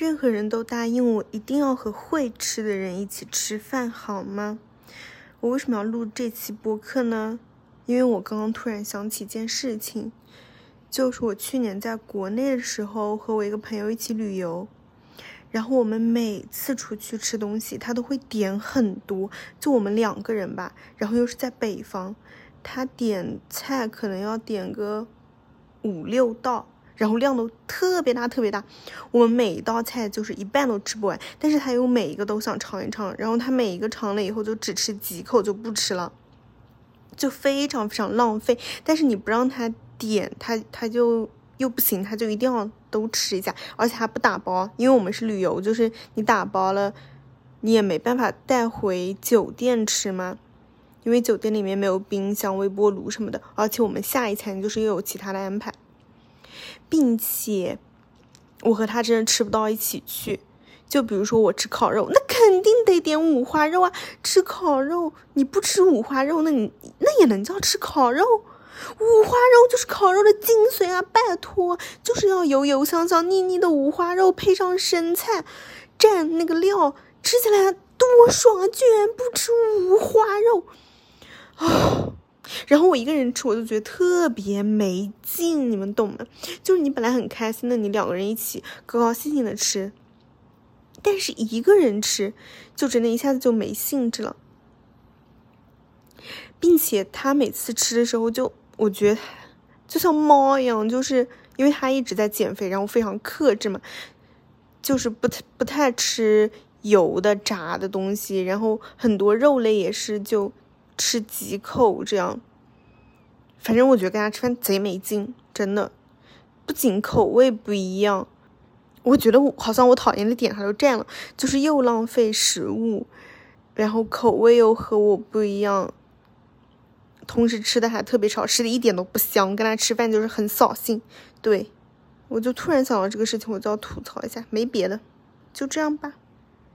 任何人都答应我一定要和会吃的人一起吃饭，好吗？我为什么要录这期播客呢？因为我刚刚突然想起一件事情，就是我去年在国内的时候和我一个朋友一起旅游，然后我们每次出去吃东西，他都会点很多，就我们两个人吧，然后又是在北方，他点菜可能要点个五六道。然后量都特别大，特别大。我们每一道菜就是一半都吃不完，但是他又每一个都想尝一尝。然后他每一个尝了以后就只吃几口就不吃了，就非常非常浪费。但是你不让他点，他他就又不行，他就一定要都吃一下，而且还不打包，因为我们是旅游，就是你打包了，你也没办法带回酒店吃嘛，因为酒店里面没有冰箱、微波炉什么的，而且我们下一餐就是又有其他的安排。并且，我和他真的吃不到一起去。就比如说我吃烤肉，那肯定得点五花肉啊！吃烤肉你不吃五花肉，那你那也能叫吃烤肉？五花肉就是烤肉的精髓啊！拜托，就是要油油香香腻腻的五花肉，配上生菜蘸那个料，吃起来多爽啊！居然不吃五花肉！然后我一个人吃，我就觉得特别没劲，你们懂吗？就是你本来很开心的，你两个人一起高高兴兴的吃，但是一个人吃，就真的一下子就没兴致了。并且他每次吃的时候，就我觉得就像猫一样，就是因为他一直在减肥，然后非常克制嘛，就是不太不太吃油的炸的东西，然后很多肉类也是就。吃几口这样，反正我觉得跟他吃饭贼没劲，真的，不仅口味不一样，我觉得我好像我讨厌的点他都占了，就是又浪费食物，然后口味又和我不一样，同时吃的还特别少，吃的一点都不香，跟他吃饭就是很扫兴。对，我就突然想到这个事情，我就要吐槽一下，没别的，就这样吧。